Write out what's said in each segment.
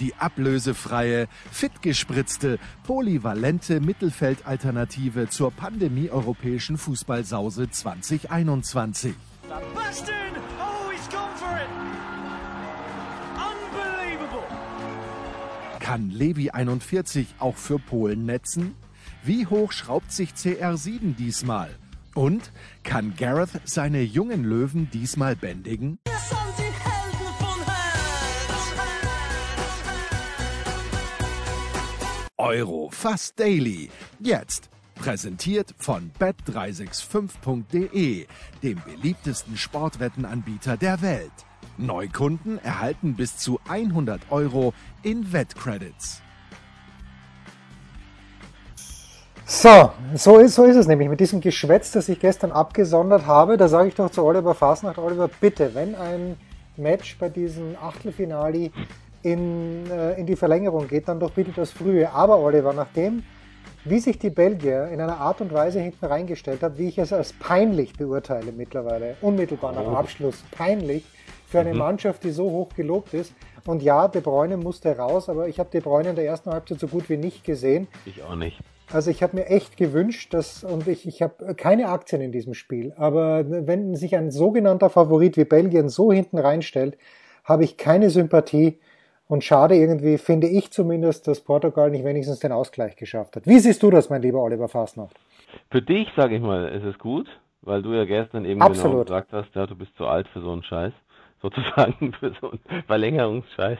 Die ablösefreie, fitgespritzte, polyvalente Mittelfeldalternative zur Pandemie-europäischen Fußballsause 2021. Sebastian! Oh, he's gone for it! Unbelievable! Kann Levi 41 auch für Polen netzen? Wie hoch schraubt sich CR7 diesmal? Und kann Gareth seine jungen Löwen diesmal bändigen? Euro fast daily. Jetzt präsentiert von bet365.de, dem beliebtesten Sportwettenanbieter der Welt. Neukunden erhalten bis zu 100 Euro in Wettcredits. So, so ist, so ist es nämlich mit diesem Geschwätz, das ich gestern abgesondert habe. Da sage ich doch zu Oliver Fasnacht, Oliver, bitte, wenn ein Match bei diesem Achtelfinale in, äh, in die Verlängerung geht, dann doch bitte das Frühe. Aber Oliver, nachdem, wie sich die Belgier in einer Art und Weise hinten reingestellt hat, wie ich es als peinlich beurteile mittlerweile, unmittelbar nach Abschluss, peinlich für eine Mannschaft, die so hoch gelobt ist. Und ja, De Bruyne musste raus, aber ich habe De Bruyne in der ersten Halbzeit so gut wie nicht gesehen. Ich auch nicht. Also ich habe mir echt gewünscht, dass, und ich, ich habe keine Aktien in diesem Spiel, aber wenn sich ein sogenannter Favorit wie Belgien so hinten reinstellt, habe ich keine Sympathie und schade irgendwie, finde ich zumindest, dass Portugal nicht wenigstens den Ausgleich geschafft hat. Wie siehst du das, mein lieber Oliver Fasnacht? Für dich, sage ich mal, ist es gut, weil du ja gestern eben Absolut. genau gesagt hast, ja, du bist zu alt für so einen Scheiß. Sozusagen für so einen Verlängerungsscheiß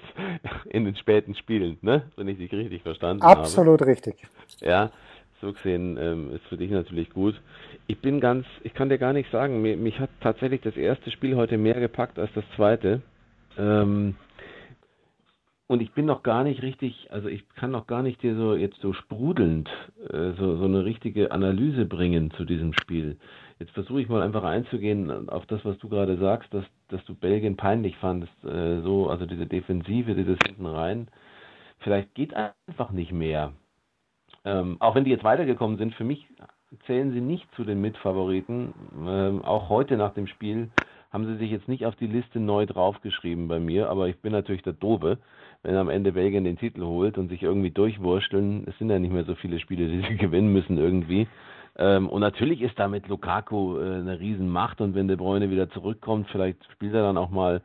in den späten Spielen, ne? Wenn ich dich richtig verstanden habe. Absolut richtig. Ja, so gesehen ähm, ist für dich natürlich gut. Ich bin ganz, ich kann dir gar nicht sagen, mir, mich hat tatsächlich das erste Spiel heute mehr gepackt als das zweite. Ähm, und ich bin noch gar nicht richtig, also ich kann noch gar nicht dir so jetzt so sprudelnd äh, so, so eine richtige Analyse bringen zu diesem Spiel. Jetzt versuche ich mal einfach einzugehen auf das, was du gerade sagst, dass, dass du Belgien peinlich fandest, äh, so, also diese Defensive, dieses hinten rein. Vielleicht geht einfach nicht mehr. Ähm, auch wenn die jetzt weitergekommen sind, für mich zählen sie nicht zu den Mitfavoriten. Ähm, auch heute nach dem Spiel haben sie sich jetzt nicht auf die Liste neu draufgeschrieben bei mir, aber ich bin natürlich der Dobe, wenn am Ende Belgien den Titel holt und sich irgendwie durchwursteln. Es sind ja nicht mehr so viele Spiele, die sie gewinnen müssen irgendwie. Ähm, und natürlich ist da mit Lukaku äh, eine Riesenmacht und wenn De Bruyne wieder zurückkommt, vielleicht spielt er dann auch mal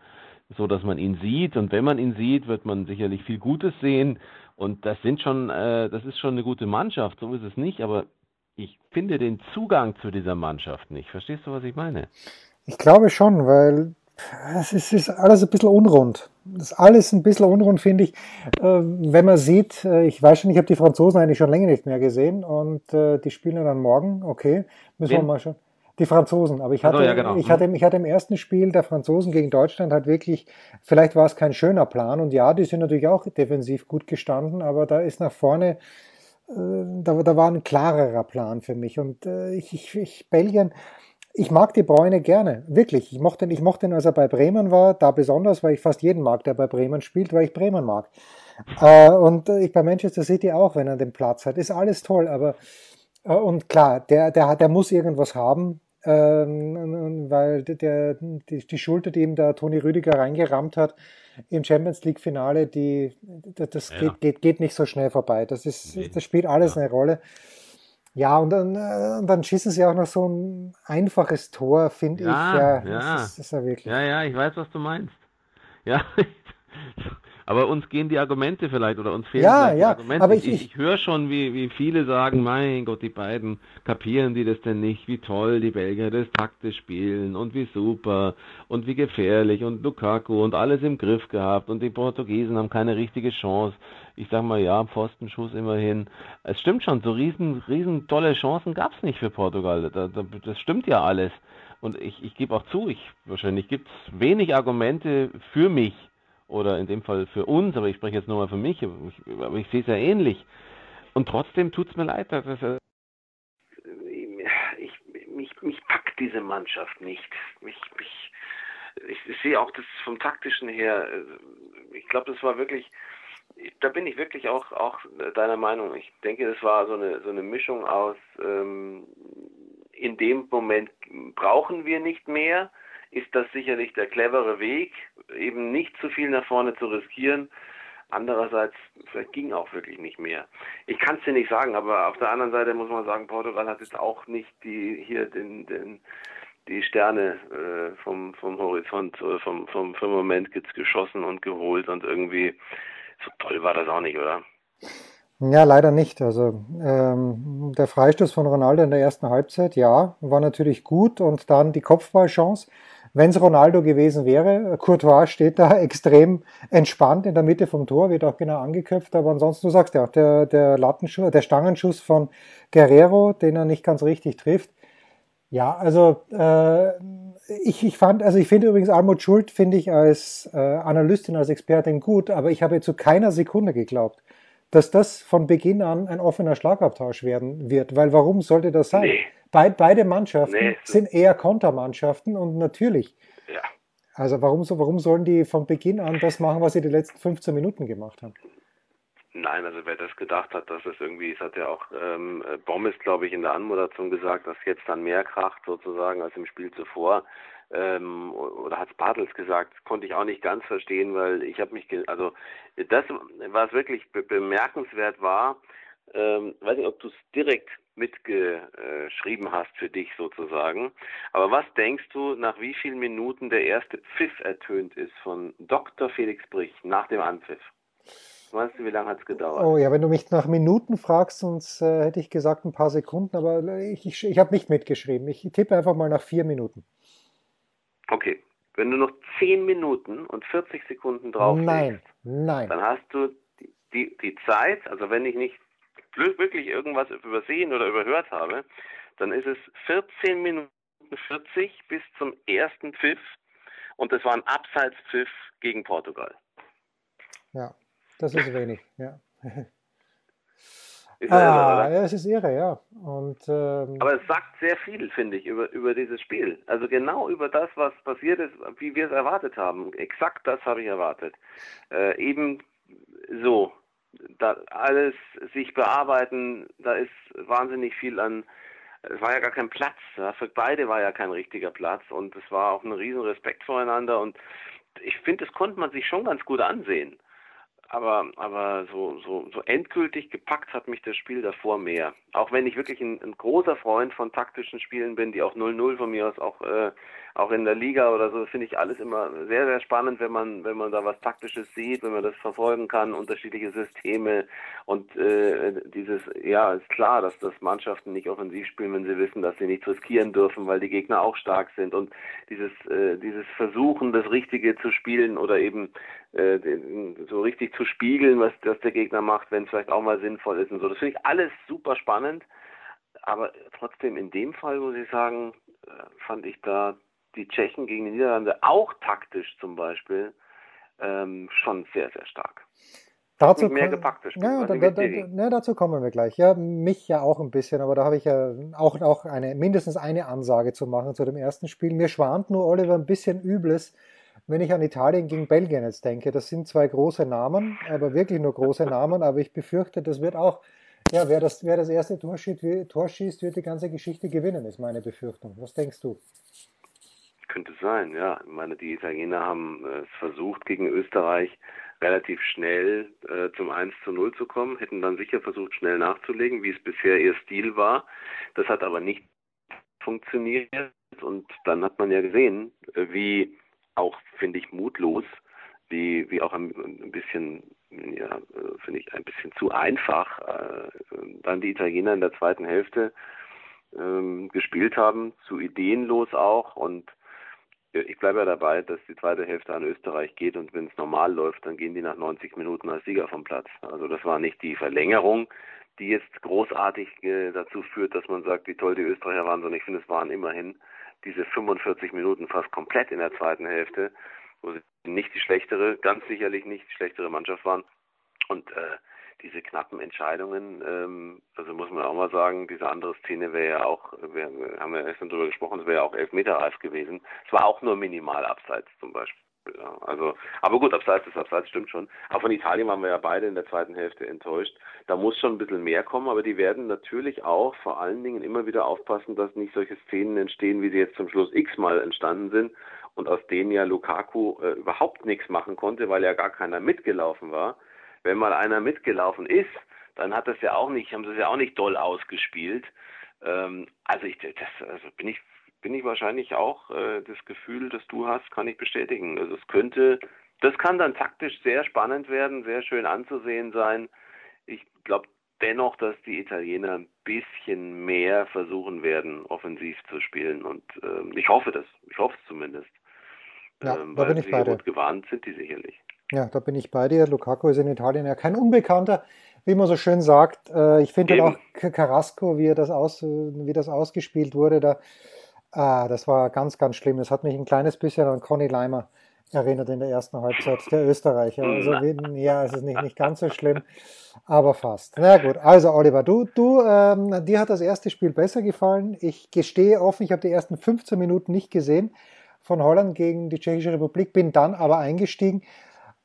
so, dass man ihn sieht und wenn man ihn sieht, wird man sicherlich viel Gutes sehen und das sind schon, äh, das ist schon eine gute Mannschaft, so ist es nicht, aber ich finde den Zugang zu dieser Mannschaft nicht. Verstehst du, was ich meine? Ich glaube schon, weil es ist, alles ein bisschen unrund. Das ist alles ein bisschen unrund, finde ich. Äh, wenn man sieht, äh, ich weiß schon, ich habe die Franzosen eigentlich schon länger nicht mehr gesehen und äh, die spielen dann morgen, okay, müssen wir Wen? mal schauen. Die Franzosen, aber ich hatte, ja, genau. ich, hatte, ich hatte im ersten Spiel der Franzosen gegen Deutschland halt wirklich, vielleicht war es kein schöner Plan und ja, die sind natürlich auch defensiv gut gestanden, aber da ist nach vorne, äh, da, da war ein klarerer Plan für mich und ich, ich, ich, Belgien, ich mag die Bräune gerne, wirklich. Ich mochte, ihn- ich mochte ihn, als er bei Bremen war, da besonders, weil ich fast jeden mag, der bei Bremen spielt, weil ich Bremen mag. Äh, und äh, ich bei Manchester City auch, wenn er den Platz hat. Ist alles toll, aber äh, und klar, der, der, hat- der muss irgendwas haben, ähm, weil der, die, die Schulter, die ihm da Toni Rüdiger reingerammt hat im Champions League Finale, die, das das Ja. geht, geht, geht nicht so schnell vorbei. Das, ist, Nee. das spielt alles Ja. eine Rolle. Ja, und dann, äh, dann schießen sie auch noch so ein einfaches Tor, finde Ja, ich. Ja, ja. Das ist, das ist ja wirklich. Ja, ja, ich weiß, was du meinst. Ja, aber uns gehen die Argumente vielleicht oder uns fehlen Ja, vielleicht ja, die Argumente. aber ich, ich- ich, höre schon, wie, wie viele sagen, mein Gott, die beiden kapieren die das denn nicht, wie toll die Belgier das taktisch spielen und wie super und wie gefährlich und Lukaku und alles im Griff gehabt und die Portugiesen haben keine richtige Chance. Ich sag mal, ja, Pfostenschuss immerhin. Es stimmt schon, so riesen, riesen tolle Chancen gab's nicht für Portugal. Da, da, das stimmt ja alles. Und ich, ich gebe auch zu, ich, wahrscheinlich gibt es wenig Argumente für mich oder in dem Fall für uns, aber ich spreche jetzt nur mal für mich, aber ich, aber ich sehe es ja ähnlich. Und trotzdem tut es mir leid, dass es, äh, ich, mich, mich diese Mannschaft nicht. Mich, mich, ich, ich sehe auch das vom taktischen her, äh, ich glaube, das war wirklich, da bin ich wirklich auch, auch deiner Meinung. Ich denke, das war so eine, so eine Mischung aus, ähm, in dem Moment brauchen wir nicht mehr, ist das sicherlich der clevere Weg, eben nicht zu viel nach vorne zu riskieren. Andererseits, vielleicht ging auch wirklich nicht mehr. Ich kann es dir nicht sagen, aber auf der anderen Seite muss man sagen, Portugal hat jetzt auch nicht die hier den, den die Sterne äh, vom, vom Horizont, äh, vom, vom Firmament geschossen und geholt und irgendwie so toll war das auch nicht, oder? Ja, leider nicht. Also ähm, der Freistoß von Ronaldo in der ersten Halbzeit, ja, war natürlich gut und dann die Kopfballchance. Wenn es Ronaldo gewesen wäre, Courtois steht da extrem entspannt in der Mitte vom Tor, wird auch genau angeköpft, aber ansonsten, du sagst ja, der, der Lattenschuss, der Stangenschuss von Guerrero, den er nicht ganz richtig trifft. Ja, also äh, ich, ich fand, also ich finde übrigens Almut Schuld finde ich als äh, Analystin, als Expertin gut, aber ich habe zu keiner Sekunde geglaubt, dass das von Beginn an ein offener Schlagabtausch werden wird, weil warum sollte das sein? Nee. Be beide Mannschaften nee. sind eher Kontermannschaften und natürlich. Ja. Also warum, so, warum sollen die von Beginn an das machen, was sie die letzten 15 Minuten gemacht haben? Nein, also wer das gedacht hat, dass es irgendwie, es hat ja auch ähm, Bommes, glaube ich, in der Anmoderation gesagt, dass jetzt dann mehr kracht sozusagen als im Spiel zuvor. Ähm, oder hat es Bartels gesagt, konnte ich auch nicht ganz verstehen, weil ich habe mich, also das, was wirklich be bemerkenswert war, ähm, weiß nicht, ob du es direkt mitgeschrieben hast für dich sozusagen. Aber was denkst du, nach wie vielen Minuten der erste Pfiff ertönt ist von Dr. Felix Brich nach dem Anpfiff? Weißt du, wie lange hat es gedauert? Oh ja, wenn du mich nach Minuten fragst, sonst äh, hätte ich gesagt ein paar Sekunden, aber ich, ich, ich habe nicht mitgeschrieben. Ich tippe einfach mal nach vier Minuten. Okay. Wenn du noch zehn Minuten und 40 Sekunden drauf nein, nein. dann hast du die, die, die Zeit, also wenn ich nicht wirklich irgendwas übersehen oder überhört habe, dann ist es 14 Minuten 40 bis zum ersten Pfiff und das war ein Abseitspfiff gegen Portugal. Ja, das ist wenig, ja. Ist ah, irre, ja, es ist irre, ja. Und, ähm, Aber es sagt sehr viel, finde ich, über, über dieses Spiel. Also genau über das, was passiert ist, wie wir es erwartet haben. Exakt das habe ich erwartet. Äh, eben so, da alles sich bearbeiten, da ist wahnsinnig viel an, es war ja gar kein Platz, für beide war ja kein richtiger Platz und es war auch ein riesen Respekt voreinander und ich finde, das konnte man sich schon ganz gut ansehen aber, aber so, so, so endgültig gepackt hat mich das Spiel davor mehr. Auch wenn ich wirklich ein, ein großer Freund von taktischen Spielen bin, die auch 0-0 von mir aus auch, äh, auch in der Liga oder so, finde ich alles immer sehr, sehr spannend, wenn man, wenn man da was Taktisches sieht, wenn man das verfolgen kann, unterschiedliche Systeme und äh, dieses, ja, ist klar, dass das Mannschaften nicht offensiv spielen, wenn sie wissen, dass sie nichts riskieren dürfen, weil die Gegner auch stark sind und dieses, äh, dieses Versuchen, das Richtige zu spielen oder eben äh, so richtig zu spiegeln, was, was der Gegner macht, wenn es vielleicht auch mal sinnvoll ist und so. Das finde ich alles super spannend. Aber trotzdem in dem Fall muss ich sagen, äh, fand ich da die Tschechen gegen die Niederlande auch taktisch zum Beispiel ähm, schon sehr, sehr stark. Dazu, mehr gepackt, das Spiel, ja, da, da, da, ja, dazu kommen wir gleich. Ja, mich ja auch ein bisschen, aber da habe ich ja auch, auch eine, mindestens eine Ansage zu machen zu dem ersten Spiel. Mir schwant nur, Oliver, ein bisschen Übles, wenn ich an Italien gegen Belgien jetzt denke, das sind zwei große Namen, aber wirklich nur große Namen, aber ich befürchte, das wird auch, ja, wer das, wer das erste Tor schießt, Tor schießt, wird die ganze Geschichte gewinnen, ist meine Befürchtung. Was denkst du? Könnte sein, ja. Ich meine, die Italiener haben es versucht, gegen Österreich relativ schnell äh, zum 1 zu 0 zu kommen, hätten dann sicher versucht, schnell nachzulegen, wie es bisher ihr Stil war. Das hat aber nicht funktioniert und dann hat man ja gesehen, äh, wie auch, finde ich, mutlos, wie, wie auch ein, ein bisschen, ja, finde ich, ein bisschen zu einfach äh, dann die Italiener in der zweiten Hälfte ähm, gespielt haben, zu ideenlos auch und ich bleibe ja dabei, dass die zweite Hälfte an Österreich geht und wenn es normal läuft, dann gehen die nach 90 Minuten als Sieger vom Platz. Also das war nicht die Verlängerung, die jetzt großartig äh, dazu führt, dass man sagt, wie toll die Österreicher waren, sondern ich finde, es waren immerhin diese 45 Minuten fast komplett in der zweiten Hälfte, wo sie nicht die schlechtere, ganz sicherlich nicht die schlechtere Mannschaft waren. Und äh, diese knappen Entscheidungen, ähm, also muss man auch mal sagen, diese andere Szene wäre ja auch, wir, haben ja gestern drüber gesprochen, es wäre ja auch elfmeterreif gewesen. Es war auch nur minimal abseits zum Beispiel. Ja, also, aber gut, abseits ist abseits, stimmt schon. Aber von Italien waren wir ja beide in der zweiten Hälfte enttäuscht. Da muss schon ein bisschen mehr kommen, aber die werden natürlich auch vor allen Dingen immer wieder aufpassen, dass nicht solche Szenen entstehen, wie sie jetzt zum Schluss x-mal entstanden sind und aus denen ja Lukaku äh, überhaupt nichts machen konnte, weil ja gar keiner mitgelaufen war. Wenn mal einer mitgelaufen ist, dann hat das ja auch nicht, haben sie es ja auch nicht doll ausgespielt. Ähm, also ich, das, also bin ich bin ich wahrscheinlich auch äh, das Gefühl, das du hast, kann ich bestätigen. Also es könnte, das kann dann taktisch sehr spannend werden, sehr schön anzusehen sein. Ich glaube dennoch, dass die Italiener ein bisschen mehr versuchen werden, offensiv zu spielen und ähm, ich hoffe das. Ich hoffe es zumindest. Ja, ähm, da bin ich bei dir. Gut gewarnt sind die sicherlich. Ja, da bin ich bei dir. Lukaku ist in Italien ja kein Unbekannter, wie man so schön sagt. Äh, ich finde auch Carrasco, wie, das aus, wie das ausgespielt wurde, da Ah, das war ganz, ganz schlimm. Das hat mich ein kleines bisschen an Conny Leimer erinnert in der ersten Halbzeit, der Österreicher. Also, ja, es ist nicht, nicht ganz so schlimm, aber fast. Na gut, also Oliver, du, du, ähm, dir hat das erste Spiel besser gefallen. Ich gestehe offen, ich habe die ersten 15 Minuten nicht gesehen von Holland gegen die Tschechische Republik, bin dann aber eingestiegen.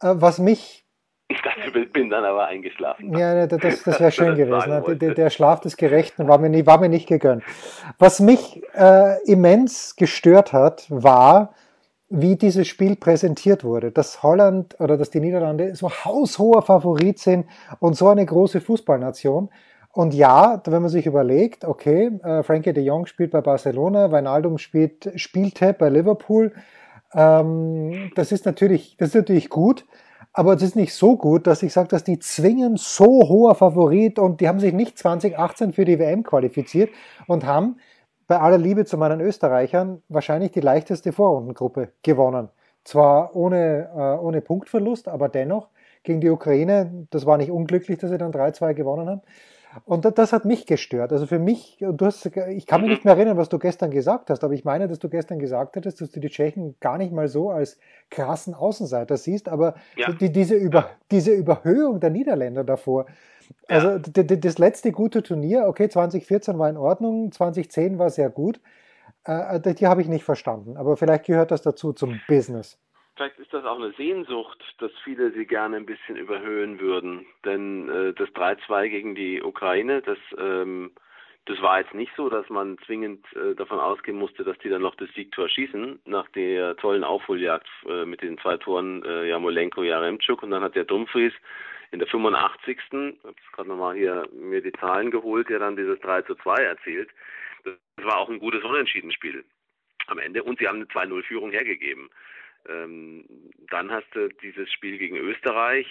Äh, was mich ich dachte, ich bin dann aber eingeschlafen. Ja, das, das wäre schön gewesen. Ne? Der, der, Schlaf des Gerechten war mir, nie, war mir nicht gegönnt. Was mich äh, immens gestört hat, war, wie dieses Spiel präsentiert wurde. Dass Holland oder dass die Niederlande so haushoher Favorit sind und so eine große Fußballnation. Und ja, wenn man sich überlegt, okay, äh, Frankie de Jong spielt bei Barcelona, Weinaldum spielt, spielte bei Liverpool, ähm, das ist natürlich, das ist natürlich gut. Aber es ist nicht so gut, dass ich sage, dass die zwingend so hoher Favorit und die haben sich nicht 2018 für die WM qualifiziert und haben bei aller Liebe zu meinen Österreichern wahrscheinlich die leichteste Vorrundengruppe gewonnen. Zwar ohne, äh, ohne Punktverlust, aber dennoch gegen die Ukraine, das war nicht unglücklich, dass sie dann 3-2 gewonnen haben. Und das hat mich gestört. Also für mich, du hast, ich kann mich nicht mehr erinnern, was du gestern gesagt hast, aber ich meine, dass du gestern gesagt hattest, dass du die Tschechen gar nicht mal so als krassen Außenseiter siehst, aber ja. die, diese, Über, diese Überhöhung der Niederländer davor. Also ja. das letzte gute Turnier, okay, 2014 war in Ordnung, 2010 war sehr gut. Äh, die habe ich nicht verstanden, aber vielleicht gehört das dazu zum Business. Vielleicht ist das auch eine Sehnsucht, dass viele sie gerne ein bisschen überhöhen würden. Denn äh, das 3-2 gegen die Ukraine, das, ähm, das war jetzt nicht so, dass man zwingend äh, davon ausgehen musste, dass die dann noch das Siegtor schießen, nach der tollen Aufholjagd äh, mit den zwei Toren äh, Jamolenko, Jaremczuk und dann hat der Dumfries in der 85. Ich habe gerade nochmal hier mir die Zahlen geholt, der dann dieses 3 zu 2 erzielt. Das war auch ein gutes Unentschiedenspiel am Ende und sie haben eine 2-0-Führung hergegeben. Ähm, dann hast du dieses Spiel gegen Österreich.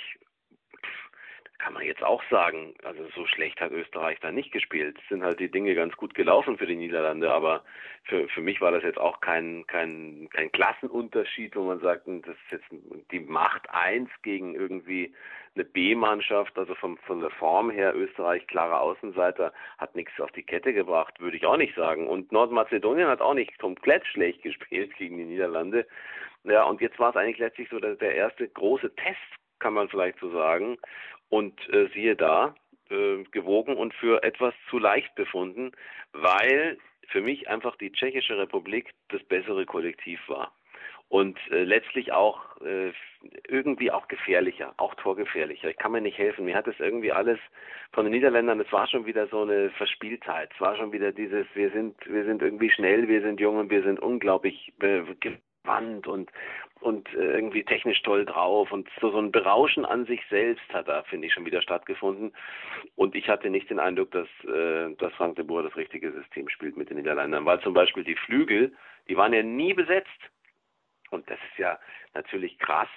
Kann man jetzt auch sagen, also so schlecht hat Österreich da nicht gespielt. Es sind halt die Dinge ganz gut gelaufen für die Niederlande, aber für, für mich war das jetzt auch kein, kein, kein Klassenunterschied, wo man sagt, das ist jetzt die Macht eins gegen irgendwie eine B-Mannschaft, also vom, von der Form her Österreich klarer Außenseiter, hat nichts auf die Kette gebracht, würde ich auch nicht sagen. Und Nordmazedonien hat auch nicht komplett schlecht gespielt gegen die Niederlande. Ja, und jetzt war es eigentlich letztlich so der, der erste große Test, kann man vielleicht so sagen. Und äh, siehe da, äh, gewogen und für etwas zu leicht befunden, weil für mich einfach die Tschechische Republik das bessere Kollektiv war. Und äh, letztlich auch äh, irgendwie auch gefährlicher, auch torgefährlicher. Ich kann mir nicht helfen. Mir hat es irgendwie alles von den Niederländern, es war schon wieder so eine Verspieltheit. Es war schon wieder dieses, wir sind, wir sind irgendwie schnell, wir sind jung und wir sind unglaublich äh, Wand und und äh, irgendwie technisch toll drauf und so, so ein Berauschen an sich selbst hat da, finde ich, schon wieder stattgefunden. Und ich hatte nicht den Eindruck, dass, äh, dass Frank de Boer das richtige System spielt mit den Niederländern, weil zum Beispiel die Flügel, die waren ja nie besetzt. Und das ist ja natürlich krass,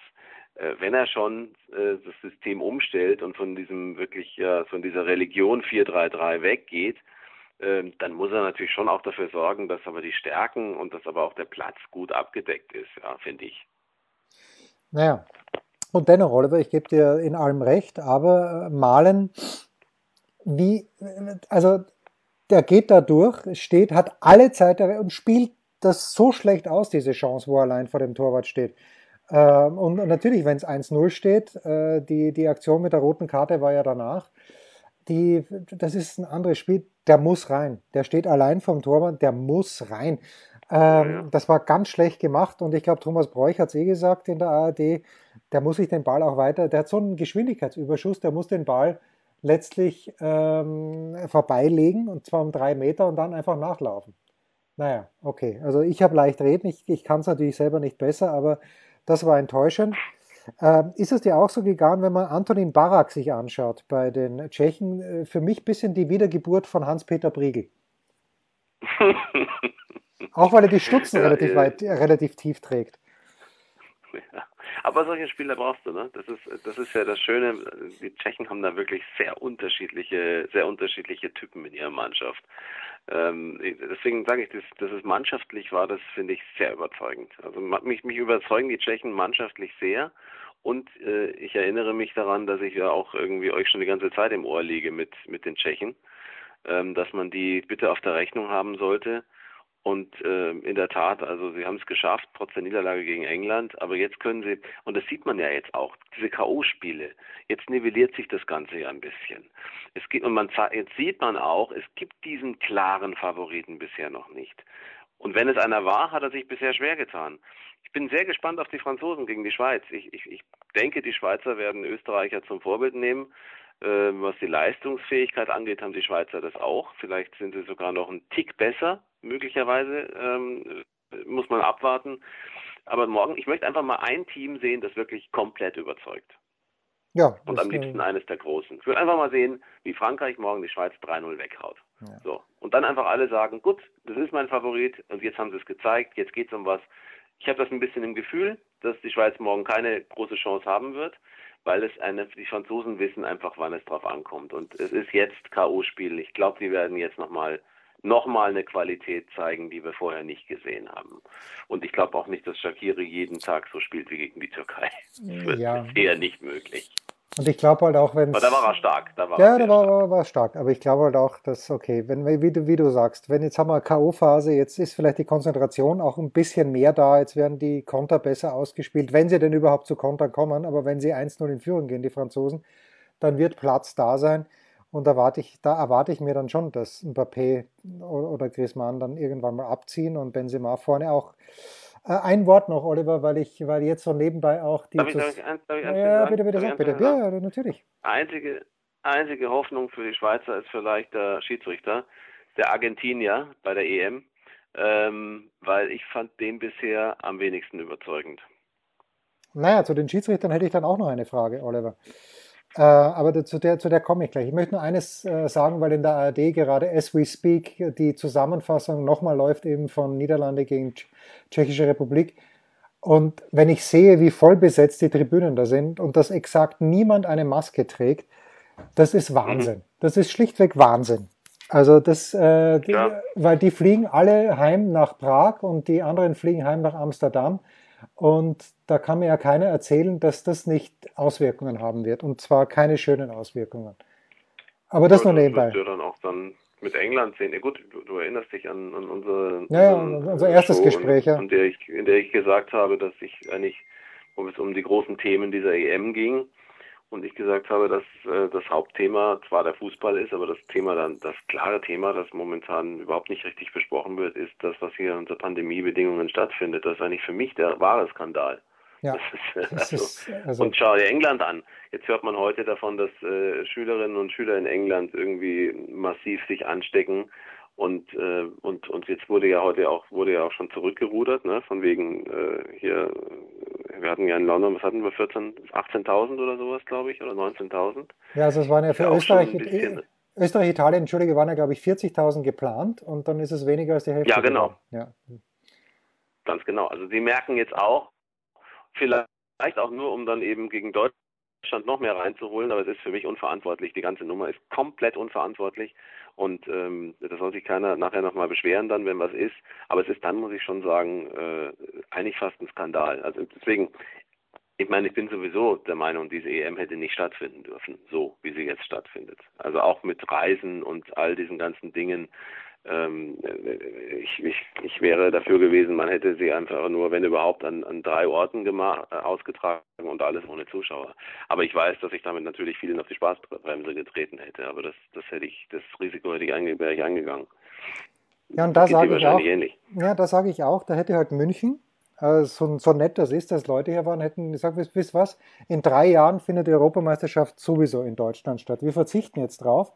äh, wenn er schon äh, das System umstellt und von diesem wirklich, ja, von dieser Religion 433 weggeht, dann muss er natürlich schon auch dafür sorgen, dass aber die Stärken und dass aber auch der Platz gut abgedeckt ist, ja, finde ich. Naja, und dennoch, Oliver, ich gebe dir in allem recht, aber äh, Malen, wie, also der geht da durch, steht, hat alle Zeit und spielt das so schlecht aus, diese Chance, wo er allein vor dem Torwart steht. Ähm, und natürlich, wenn es 1-0 steht, äh, die, die Aktion mit der roten Karte war ja danach. Die, das ist ein anderes Spiel, der muss rein. Der steht allein vom Tormann, der muss rein. Ähm, ja. Das war ganz schlecht gemacht und ich glaube, Thomas Bräuch hat es eh gesagt in der ARD, der muss sich den Ball auch weiter, der hat so einen Geschwindigkeitsüberschuss, der muss den Ball letztlich ähm, vorbeilegen und zwar um drei Meter und dann einfach nachlaufen. Naja, okay. Also ich habe leicht reden, ich, ich kann es natürlich selber nicht besser, aber das war enttäuschend. Ähm, ist es dir auch so gegangen, wenn man Antonin Barak sich anschaut bei den Tschechen? Äh, für mich ein bisschen die Wiedergeburt von Hans-Peter Briegel. auch weil er die Stutzen ja, relativ, weit, relativ tief trägt. Ja. Aber solche Spieler brauchst du, ne? Das ist, das ist ja das Schöne. Die Tschechen haben da wirklich sehr unterschiedliche, sehr unterschiedliche Typen in ihrer Mannschaft. Ähm, deswegen sage ich, dass, dass es mannschaftlich war, das finde ich sehr überzeugend. Also mich, mich überzeugen die Tschechen mannschaftlich sehr. Und äh, ich erinnere mich daran, dass ich ja auch irgendwie euch schon die ganze Zeit im Ohr liege mit, mit den Tschechen, ähm, dass man die bitte auf der Rechnung haben sollte. Und äh, in der Tat, also sie haben es geschafft, trotz der Niederlage gegen England. Aber jetzt können sie, und das sieht man ja jetzt auch, diese K.O.-Spiele, jetzt nivelliert sich das Ganze ja ein bisschen. Es gibt, und man, jetzt sieht man auch, es gibt diesen klaren Favoriten bisher noch nicht. Und wenn es einer war, hat er sich bisher schwer getan. Ich bin sehr gespannt auf die Franzosen gegen die Schweiz. Ich, ich, ich denke, die Schweizer werden Österreicher zum Vorbild nehmen. Ähm, was die Leistungsfähigkeit angeht, haben die Schweizer das auch. Vielleicht sind sie sogar noch einen Tick besser, möglicherweise. Ähm, muss man abwarten. Aber morgen, ich möchte einfach mal ein Team sehen, das wirklich komplett überzeugt. Ja. Und am liebsten äh... eines der Großen. Ich will einfach mal sehen, wie Frankreich morgen die Schweiz 3-0 weghaut. Ja. So. Und dann einfach alle sagen, gut, das ist mein Favorit und jetzt haben sie es gezeigt, jetzt geht es um was. Ich habe das ein bisschen im Gefühl, dass die Schweiz morgen keine große Chance haben wird weil es eine, die Franzosen wissen einfach, wann es drauf ankommt. Und es ist jetzt K.O.-Spiel. Ich glaube, die werden jetzt nochmal noch mal eine Qualität zeigen, die wir vorher nicht gesehen haben. Und ich glaube auch nicht, dass Shakiri jeden Tag so spielt wie gegen die Türkei. Das ja. ist eher nicht möglich. Und ich glaube halt auch, wenn. Da war er stark. Da war ja, da war, stark. war stark. Aber ich glaube halt auch, dass, okay, wenn, wie, du, wie du sagst, wenn jetzt haben wir K.O.-Phase, jetzt ist vielleicht die Konzentration auch ein bisschen mehr da, jetzt werden die Konter besser ausgespielt, wenn sie denn überhaupt zu Kontern kommen. Aber wenn sie 1-0 in Führung gehen, die Franzosen, dann wird Platz da sein. Und da erwarte ich, da erwarte ich mir dann schon, dass Mbappé oder Griezmann dann irgendwann mal abziehen und Benzema vorne auch äh, ein Wort noch, Oliver, weil ich, weil jetzt so nebenbei auch die. Darf ich, darf ich, darf ich ja, bitte, bitte, sag, bitte. Ja, natürlich. Einzige, einzige Hoffnung für die Schweizer ist vielleicht der Schiedsrichter, der Argentinier bei der EM, ähm, weil ich fand den bisher am wenigsten überzeugend. Naja, zu den Schiedsrichtern hätte ich dann auch noch eine Frage, Oliver. Äh, aber zu der, zu der komme ich gleich. Ich möchte nur eines äh, sagen, weil in der ARD gerade as we speak die Zusammenfassung nochmal läuft eben von Niederlande gegen Tschechische Republik. Und wenn ich sehe, wie voll besetzt die Tribünen da sind und dass exakt niemand eine Maske trägt, das ist Wahnsinn. Mhm. Das ist schlichtweg Wahnsinn. Also das, äh, die, ja. weil die fliegen alle heim nach Prag und die anderen fliegen heim nach Amsterdam. Und da kann mir ja keiner erzählen, dass das nicht Auswirkungen haben wird. Und zwar keine schönen Auswirkungen. Aber das ja, nur nebenbei. Das ja dann auch dann mit England sehen. Ja, gut, du, du erinnerst dich an, an unsere, ja, unser erstes Show, Gespräch, ja. In der, ich, in der ich gesagt habe, dass ich eigentlich, wo es um die großen Themen dieser EM ging, und ich gesagt habe, dass äh, das Hauptthema zwar der Fußball ist, aber das Thema dann, das klare Thema, das momentan überhaupt nicht richtig besprochen wird, ist das, was hier unter Pandemiebedingungen stattfindet. Das ist eigentlich für mich der wahre Skandal. Ja, ist, also, ist, also und schau dir England an. Jetzt hört man heute davon, dass äh, Schülerinnen und Schüler in England irgendwie massiv sich anstecken und, äh, und, und jetzt wurde ja heute auch, wurde ja auch schon zurückgerudert, ne, von wegen, äh, hier, wir hatten ja in London, was hatten wir, 14, 18.000 oder sowas, glaube ich, oder 19.000? Ja, also es waren ja für ja Österreich, bisschen, Österreich, Italien, Entschuldige, waren ja, glaube ich, 40.000 geplant und dann ist es weniger als die Hälfte. Ja, genau. Ja. Ganz genau. Also sie merken jetzt auch, vielleicht auch nur, um dann eben gegen Deutschland noch mehr reinzuholen, aber es ist für mich unverantwortlich. Die ganze Nummer ist komplett unverantwortlich und ähm, da soll sich keiner nachher nochmal beschweren dann, wenn was ist. Aber es ist dann, muss ich schon sagen, äh, eigentlich fast ein Skandal. Also deswegen, ich meine, ich bin sowieso der Meinung, diese EM hätte nicht stattfinden dürfen, so wie sie jetzt stattfindet. Also auch mit Reisen und all diesen ganzen Dingen. Ähm, ich, ich, ich wäre dafür gewesen, man hätte sie einfach nur, wenn überhaupt, an, an drei Orten gemacht, äh, ausgetragen und alles ohne Zuschauer. Aber ich weiß, dass ich damit natürlich vielen auf die Spaßbremse getreten hätte. Aber das, das hätte ich, das Risiko hätte ich, einge, wäre ich eingegangen. Ja, und da sage ich auch, ähnlich. ja, da sage ich auch, da hätte halt München, äh, so, so nett das ist, dass Leute hier waren, hätten gesagt, wisst, wisst was, in drei Jahren findet die Europameisterschaft sowieso in Deutschland statt. Wir verzichten jetzt drauf.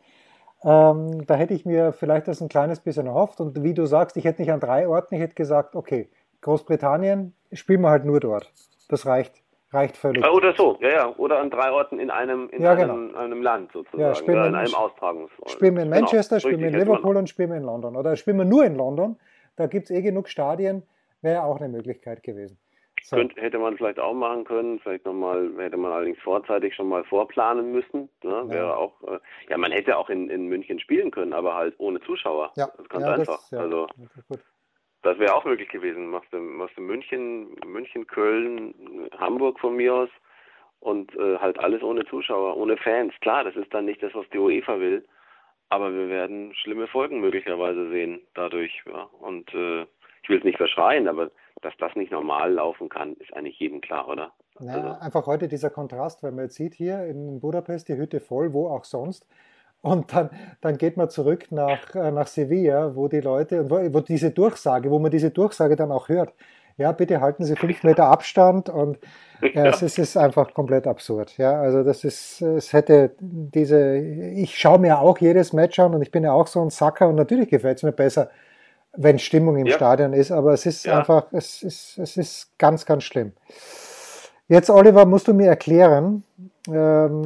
Ähm, da hätte ich mir vielleicht das ein kleines bisschen erhofft. Und wie du sagst, ich hätte nicht an drei Orten, ich hätte gesagt, okay, Großbritannien, spielen wir halt nur dort. Das reicht, reicht völlig. Oder so, ja, ja. Oder an drei Orten in einem, in Ja, einem, genau. einem Land sozusagen. Ja, spielen oder wir in in- einem Austragungsort. Spielen wir in Genau, Manchester, spielen wir in Liverpool und spielen wir in London. Oder spielen wir nur in London, da gibt es eh genug Stadien, wäre auch eine Möglichkeit gewesen. So. Könnte, hätte man vielleicht auch machen können, vielleicht nochmal, hätte man allerdings vorzeitig schon mal vorplanen müssen. Ne? Wäre auch, äh, ja, man hätte auch in, in München spielen können, aber halt ohne Zuschauer. Ja, das ist ganz ja, einfach. Das, ja, Also das das wäre auch möglich gewesen. Machst du, machst du München, München, Köln, Hamburg von mir aus und äh, halt alles ohne Zuschauer, ohne Fans. Klar, das ist dann nicht das, was die UEFA will, aber wir werden schlimme Folgen möglicherweise sehen dadurch. Ja. Und äh, ich will es nicht verschreien, aber dass das nicht normal laufen kann, ist eigentlich jedem klar, oder? Ja, Also- einfach heute dieser Kontrast, weil man jetzt sieht hier in Budapest die Hütte voll, wo auch sonst. Und dann, dann geht man zurück nach, äh, nach Sevilla, wo die Leute, und wo, wo diese Durchsage, wo man diese Durchsage dann auch hört. Ja, bitte halten Sie fünf Meter Abstand und ja, es, ist, es ist einfach komplett absurd. Ja, also das ist, es hätte diese, ich schaue mir auch jedes Match an und ich bin ja auch so ein Sacker und natürlich gefällt es mir besser, wenn Stimmung im Ja. Stadion ist, aber es ist Ja. einfach, es ist, es ist ganz, ganz schlimm. Jetzt, Oliver, musst du mir erklären, ähm,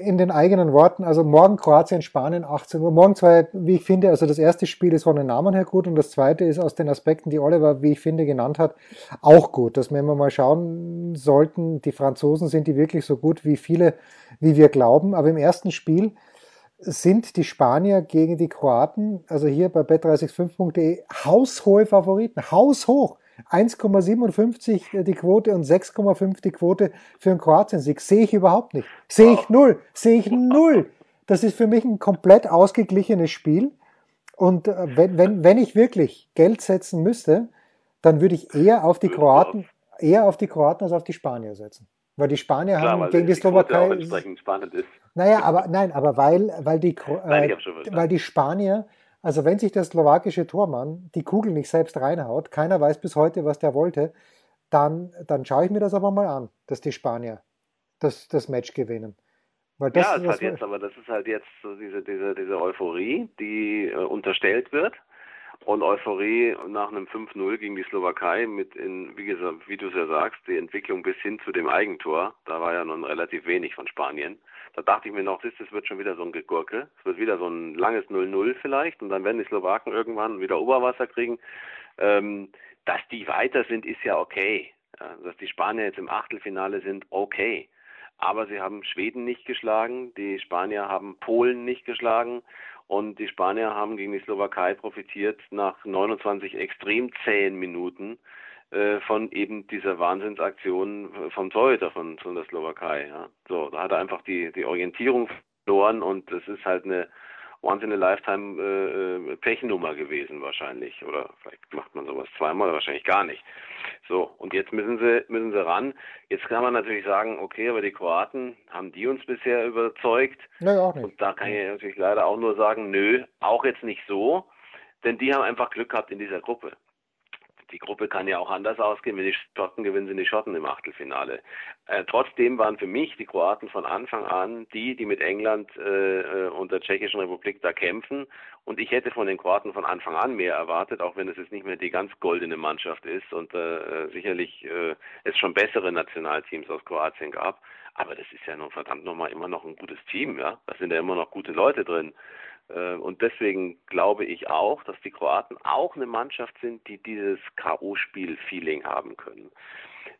in den eigenen Worten, also morgen Kroatien, Spanien, 18 Uhr. Morgen zwei, wie ich finde, also das erste Spiel ist von den Namen her gut und das zweite ist aus den Aspekten, die Oliver, wie ich finde, genannt hat, auch gut. Dass wir immer mal schauen sollten, die Franzosen sind die wirklich so gut, wie viele, wie wir glauben. Aber im ersten Spiel sind die Spanier gegen die Kroaten, also hier bei bet365.de, haushohe Favoriten, haushoch. 1,57 die Quote und 6,5 die Quote für einen Kroatien-Sieg. Sehe ich überhaupt nicht. Sehe ich null. Sehe ich null. Das ist für mich ein komplett ausgeglichenes Spiel. Und äh, wenn, wenn, wenn ich wirklich Geld setzen müsste, dann würde ich eher auf die Kroaten, eher auf die Kroaten als auf die Spanier setzen. Weil die Spanier Klar, haben gegen die auch Slowakei. entsprechend spannend ist. Naja, aber nein, aber weil, weil, die, Nein, äh, verstanden. weil die Spanier, also wenn sich der slowakische Tormann die Kugel nicht selbst reinhaut, keiner weiß bis heute, was der wollte, dann, dann schaue ich mir das aber mal an, dass die Spanier das, das Match gewinnen. Weil das, ja, das hat jetzt, aber das ist halt jetzt so diese, diese, diese Euphorie, die äh, unterstellt wird. Und Euphorie nach einem 5-0 gegen die Slowakei mit in, wie gesagt, wie du es ja sagst, die Entwicklung bis hin zu dem Eigentor, da war ja nun relativ wenig von Spanien. Da dachte ich mir noch, siehst, es wird schon wieder so ein Gegurke. Es wird wieder so ein langes 0-0 vielleicht und dann werden die Slowaken irgendwann wieder Oberwasser kriegen. Ähm, dass die weiter sind, ist ja okay. Ja, dass die Spanier jetzt im Achtelfinale sind, okay. Aber sie haben Schweden nicht geschlagen, die Spanier haben Polen nicht geschlagen und die Spanier haben gegen die Slowakei profitiert nach 29 extrem zähen Minuten von eben dieser Wahnsinnsaktion vom Torhüter von, von der Slowakei. Ja. So, da hat er einfach die, die Orientierung verloren und es ist halt eine once in a lifetime äh, äh, Pechnummer gewesen wahrscheinlich oder vielleicht macht man sowas zweimal wahrscheinlich gar nicht. So und jetzt müssen sie müssen sie ran. Jetzt kann man natürlich sagen, okay, aber die Kroaten haben die uns bisher überzeugt Nö, auch nicht. und da kann ich natürlich leider auch nur sagen, nö, auch jetzt nicht so, denn die haben einfach Glück gehabt in dieser Gruppe. Die Gruppe kann ja auch anders ausgehen. Wenn die Schotten gewinnen, sind die Schotten im Achtelfinale. Äh, trotzdem waren für mich die Kroaten von Anfang an die, die mit England äh, äh, und der Tschechischen Republik da kämpfen. Und ich hätte von den Kroaten von Anfang an mehr erwartet, auch wenn es jetzt nicht mehr die ganz goldene Mannschaft ist und äh, sicherlich äh, es schon bessere Nationalteams aus Kroatien gab. Aber das ist ja nun verdammt nochmal immer noch ein gutes Team, ja. Da sind ja immer noch gute Leute drin. Äh, Und deswegen glaube ich auch, dass die Kroaten auch eine Mannschaft sind, die dieses K.O.-Spiel-Feeling haben können.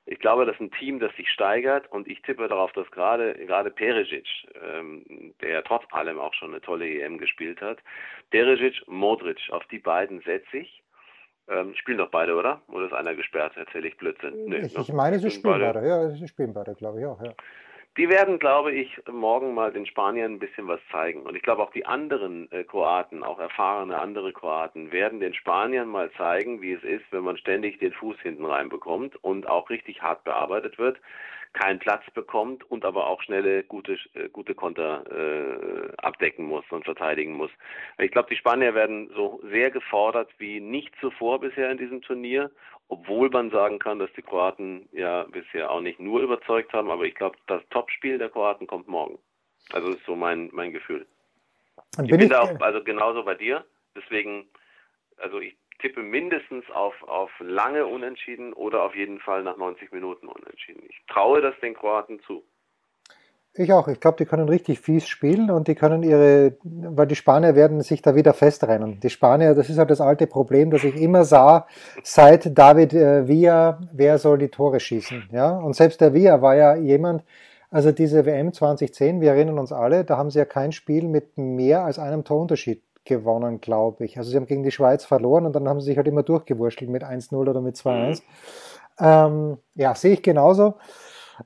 Ich glaube, das ist ein Team, das sich steigert und ich tippe darauf, dass gerade gerade Perisic, ähm, der ja trotz allem auch schon eine tolle EM gespielt hat, Perisic, Modric, auf die beiden setze ich. Ähm, spielen doch beide, oder? Oder ist einer gesperrt? Erzähle ich Blödsinn? Nee, ich, ich meine, sie spielen beide- beide. Ja, sie spielen beide, glaube ich auch. Ja. Die werden, glaube ich, morgen mal den Spaniern ein bisschen was zeigen. Und ich glaube auch die anderen äh, Kroaten, auch erfahrene andere Kroaten, werden den Spaniern mal zeigen, wie es ist, wenn man ständig den Fuß hinten reinbekommt und auch richtig hart bearbeitet wird, keinen Platz bekommt und aber auch schnelle, gute, äh, gute Konter äh, abdecken muss und verteidigen muss. Ich glaube, die Spanier werden so sehr gefordert wie nicht zuvor bisher in diesem Turnier obwohl man sagen kann, dass die Kroaten ja bisher auch nicht nur überzeugt haben, aber ich glaube, das Topspiel der Kroaten kommt morgen. Also ist so mein, mein Gefühl. Dann Ich bin bin ich, da auch also genauso bei dir, deswegen, also ich tippe mindestens auf, auf lange Unentschieden oder auf jeden Fall nach 90 Minuten Unentschieden. Ich traue das den Kroaten zu. Ich auch. Ich glaube, die können richtig fies spielen und die können ihre, weil die Spanier werden sich da wieder festrennen. Die Spanier, das ist halt das alte Problem, das ich immer sah, seit David äh, Villa, wer soll die Tore schießen? Ja, und selbst der Villa war ja jemand, also diese WM 2010, wir erinnern uns alle, da haben sie ja kein Spiel mit mehr als einem Torunterschied gewonnen, glaube ich. Also sie haben gegen die Schweiz verloren und dann haben sie sich halt immer durchgewurschtelt mit 1-0 oder mit 2-1. Ähm, ja, sehe ich genauso.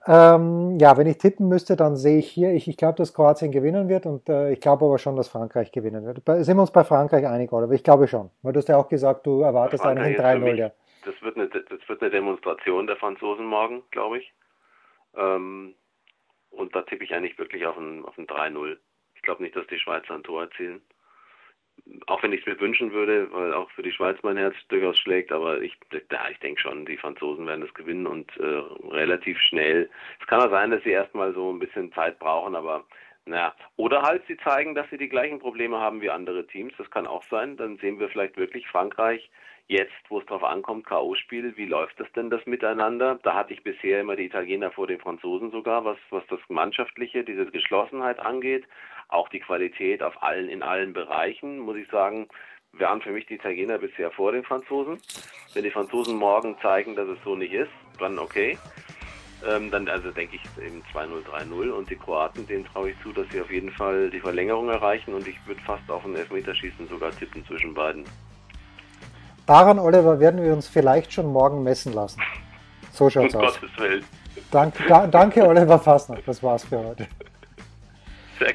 Ähm, ja, wenn ich tippen müsste, dann sehe ich hier, ich, ich glaube, dass Kroatien gewinnen wird und äh, ich glaube aber schon, dass Frankreich gewinnen wird. Bei, sind wir uns bei Frankreich einig, oder? Ich glaube schon. Weil du hast ja auch gesagt, du erwartest Frankreich eigentlich ein ist für 3-0, ja. Das wird, eine, das wird eine Demonstration der Franzosen morgen, glaube ich. Ähm, und da tippe ich eigentlich wirklich auf ein, auf ein 3-0. Ich glaube nicht, dass die Schweizer ein Tor erzielen. Auch wenn ich es mir wünschen würde, weil auch für die Schweiz mein Herz durchaus schlägt, aber ich, ja, ich denke schon, die Franzosen werden das gewinnen und äh, relativ schnell. Es kann auch sein, dass sie erstmal so ein bisschen Zeit brauchen, aber naja, oder halt sie zeigen, dass sie die gleichen Probleme haben wie andere Teams. Das kann auch sein. Dann sehen wir vielleicht wirklich Frankreich jetzt, wo es drauf ankommt, K.O.-Spiel. Wie läuft das denn das miteinander? Da hatte ich bisher immer die Italiener vor den Franzosen sogar, was, was das Mannschaftliche, diese Geschlossenheit angeht. Auch die Qualität auf allen, in allen Bereichen, muss ich sagen, waren für mich die Italiener bisher vor den Franzosen. Wenn die Franzosen morgen zeigen, dass es so nicht ist, dann okay. Ähm, dann also denke ich eben 2-0, 3-0 und die Kroaten, denen traue ich zu, dass sie auf jeden Fall die Verlängerung erreichen und ich würde fast auf ein Elfmeterschießen sogar tippen zwischen beiden. Daran, Oliver, werden wir uns vielleicht schon morgen messen lassen. So Um schaut's aus. Gottes Willen. Dank, da, danke, Oliver Fassner. Das war's für heute. Sehr